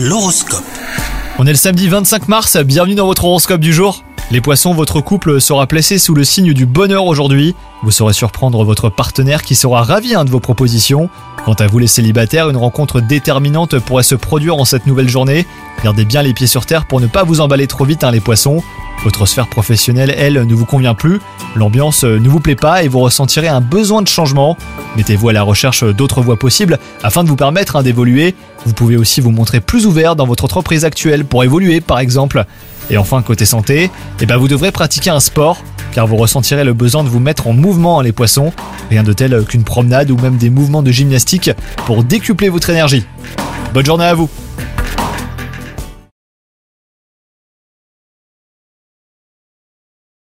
L'horoscope. On est le samedi 25 mars, bienvenue dans votre horoscope du jour. Les poissons, votre couple sera placé sous le signe du bonheur aujourd'hui. Vous saurez surprendre votre partenaire qui sera ravi hein, de vos propositions. Quant à vous les célibataires, une rencontre déterminante pourrait se produire en cette nouvelle journée. Gardez bien les pieds sur terre pour ne pas vous emballer trop vite hein, les poissons. Votre sphère professionnelle, elle, ne vous convient plus. L'ambiance ne vous plaît pas et vous ressentirez un besoin de changement. Mettez-vous à la recherche d'autres voies possibles afin de vous permettre hein, d'évoluer. Vous pouvez aussi vous montrer plus ouvert dans votre entreprise actuelle pour évoluer par exemple. Et enfin, côté santé, eh ben vous devrez pratiquer un sport car vous ressentirez le besoin de vous mettre en mouvement les poissons. Rien de tel qu'une promenade ou même des mouvements de gymnastique pour décupler votre énergie. Bonne journée à vous